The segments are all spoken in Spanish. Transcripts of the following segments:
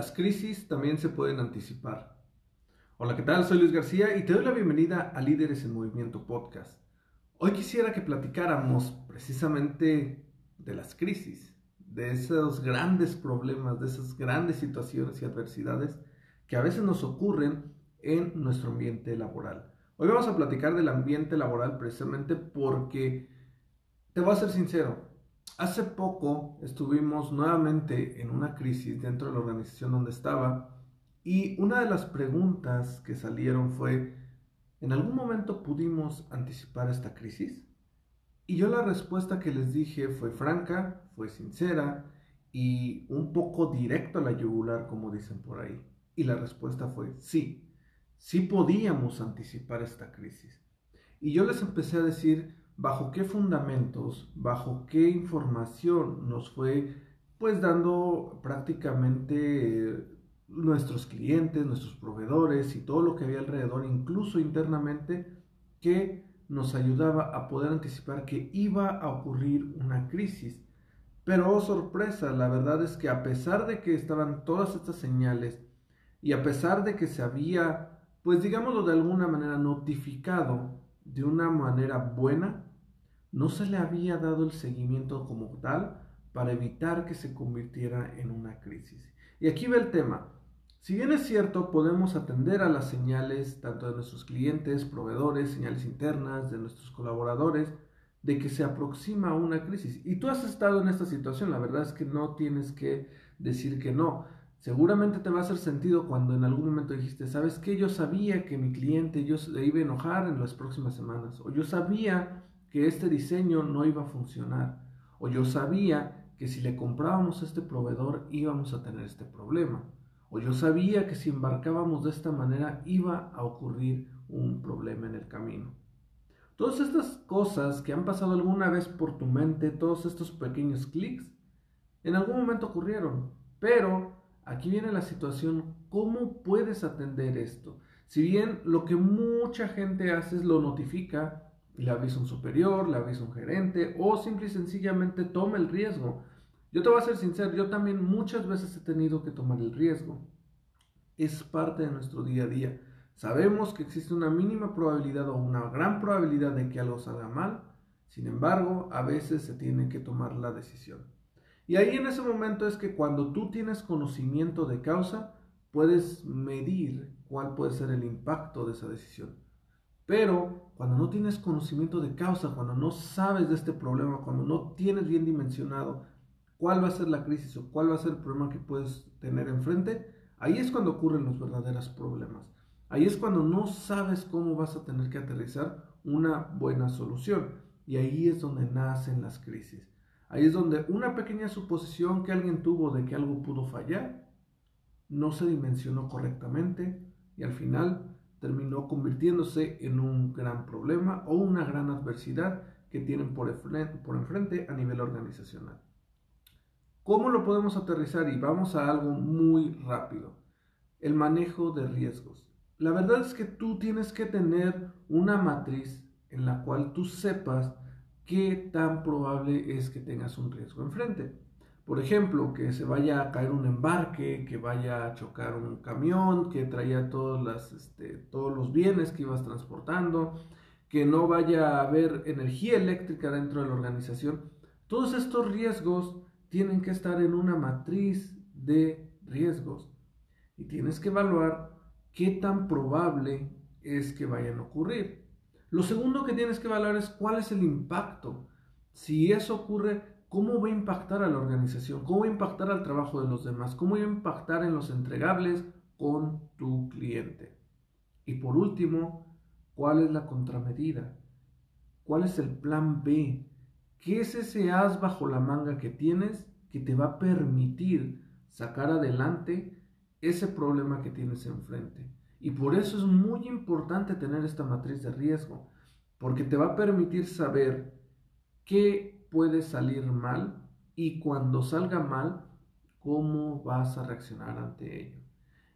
Las crisis también se pueden anticipar. Hola, ¿qué tal? Soy Luis García y te doy la bienvenida a Líderes en Movimiento Podcast. Hoy quisiera que platicáramos precisamente de las crisis, de esos grandes problemas, de esas grandes situaciones y adversidades que a veces nos ocurren en nuestro ambiente laboral. Hoy vamos a platicar del ambiente laboral precisamente porque, te voy a ser sincero, hace poco estuvimos nuevamente en una crisis dentro de la organización donde estaba y una de las preguntas que salieron fue, ¿en algún momento pudimos anticipar esta crisis? Y yo la respuesta que les dije fue franca, fue sincera y un poco directo a la yugular, como dicen por ahí. Y la respuesta fue sí sí podíamos anticipar esta crisis. Y yo les empecé a decir bajo qué fundamentos, bajo qué información nos fue pues dando prácticamente nuestros clientes, nuestros proveedores y todo lo que había alrededor, incluso internamente, que nos ayudaba a poder anticipar que iba a ocurrir una crisis. Pero oh sorpresa, la verdad es que a pesar de que estaban todas estas señales y a pesar de que se había pues digámoslo de alguna manera, notificado de una manera buena, no se le había dado el seguimiento como tal para evitar que se convirtiera en una crisis. Y aquí va el tema. Si bien es cierto, podemos atender a las señales tanto de nuestros clientes, proveedores, señales internas, de nuestros colaboradores, de que se aproxima una crisis. Y tú has estado en esta situación, la verdad es que no tienes que decir que no. Seguramente te va a hacer sentido cuando en algún momento dijiste, ¿sabes qué? Yo sabía que mi cliente yo iba a enojar en las próximas semanas. O yo sabía que este diseño no iba a funcionar. O yo sabía que si le comprábamos este proveedor íbamos a tener este problema. O yo sabía que si embarcábamos de esta manera iba a ocurrir un problema en el camino. Todas estas cosas que han pasado alguna vez por tu mente, todos estos pequeños clics, en algún momento ocurrieron. Pero Aquí viene la situación, ¿cómo puedes atender esto? Si bien lo que mucha gente hace es lo notifica, le avisa un superior, le avisa un gerente o simple y sencillamente toma el riesgo. Yo te voy a ser sincero, yo también muchas veces he tenido que tomar el riesgo. Es parte de nuestro día a día. Sabemos que existe una mínima probabilidad o una gran probabilidad de que algo salga mal. Sin embargo, a veces se tiene que tomar la decisión. Y ahí en ese momento es que cuando tú tienes conocimiento de causa, puedes medir cuál puede ser el impacto de esa decisión. Pero cuando no tienes conocimiento de causa, cuando no sabes de este problema, cuando no tienes bien dimensionado cuál va a ser la crisis o cuál va a ser el problema que puedes tener enfrente, ahí es cuando ocurren los verdaderos problemas. Ahí es cuando no sabes cómo vas a tener que aterrizar una buena solución. Y ahí es donde nacen las crisis. Ahí es donde una pequeña suposición que alguien tuvo de que algo pudo fallar no se dimensionó correctamente y al final terminó convirtiéndose en un gran problema o una gran adversidad que tienen por, enfrente a nivel organizacional. ¿Cómo lo podemos aterrizar? Y vamos a algo muy rápido. El manejo de riesgos. La verdad es que tú tienes que tener una matriz en la cual tú sepas qué tan probable es que tengas un riesgo enfrente. Por ejemplo, que se vaya a caer un embarque, que vaya a chocar un camión, que traía todos, las, este, todos los bienes que ibas transportando, que no vaya a haber energía eléctrica dentro de la organización. Todos estos riesgos tienen que estar en una matriz de riesgos y tienes que evaluar qué tan probable es que vayan a ocurrir. Lo segundo que tienes que evaluar es cuál es el impacto. Si eso ocurre, ¿cómo va a impactar a la organización? ¿Cómo va a impactar al trabajo de los demás? ¿Cómo va a impactar en los entregables con tu cliente? Y por último, ¿Cuál es la contramedida? ¿Cuál es el plan B? ¿Qué es ese as bajo la manga que tienes que te va a permitir sacar adelante ese problema que tienes enfrente? Y por eso es muy importante tener esta matriz de riesgo, porque te va a permitir saber qué puede salir mal y cuando salga mal, cómo vas a reaccionar ante ello.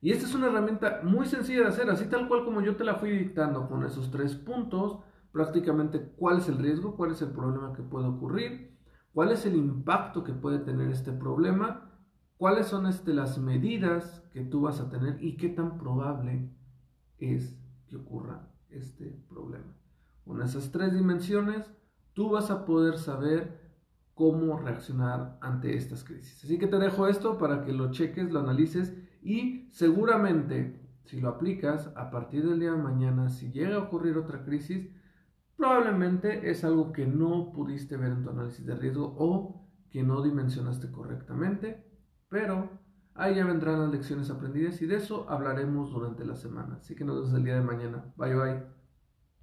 Y esta es una herramienta muy sencilla de hacer, así tal cual como yo te la fui dictando con esos tres puntos, prácticamente cuál es el riesgo, cuál es el problema que puede ocurrir, cuál es el impacto que puede tener este problema, cuáles son este, las medidas que tú vas a tener y qué tan probable es que ocurra este problema. Con esas tres dimensiones, tú vas a poder saber cómo reaccionar ante estas crisis. Así que te dejo esto para que lo cheques, lo analices y seguramente si lo aplicas a partir del día de mañana, si llega a ocurrir otra crisis, probablemente es algo que no pudiste ver en tu análisis de riesgo o que no dimensionaste correctamente, pero ahí ya vendrán las lecciones aprendidas y de eso hablaremos durante la semana. Así que nos vemos el día de mañana. Bye bye.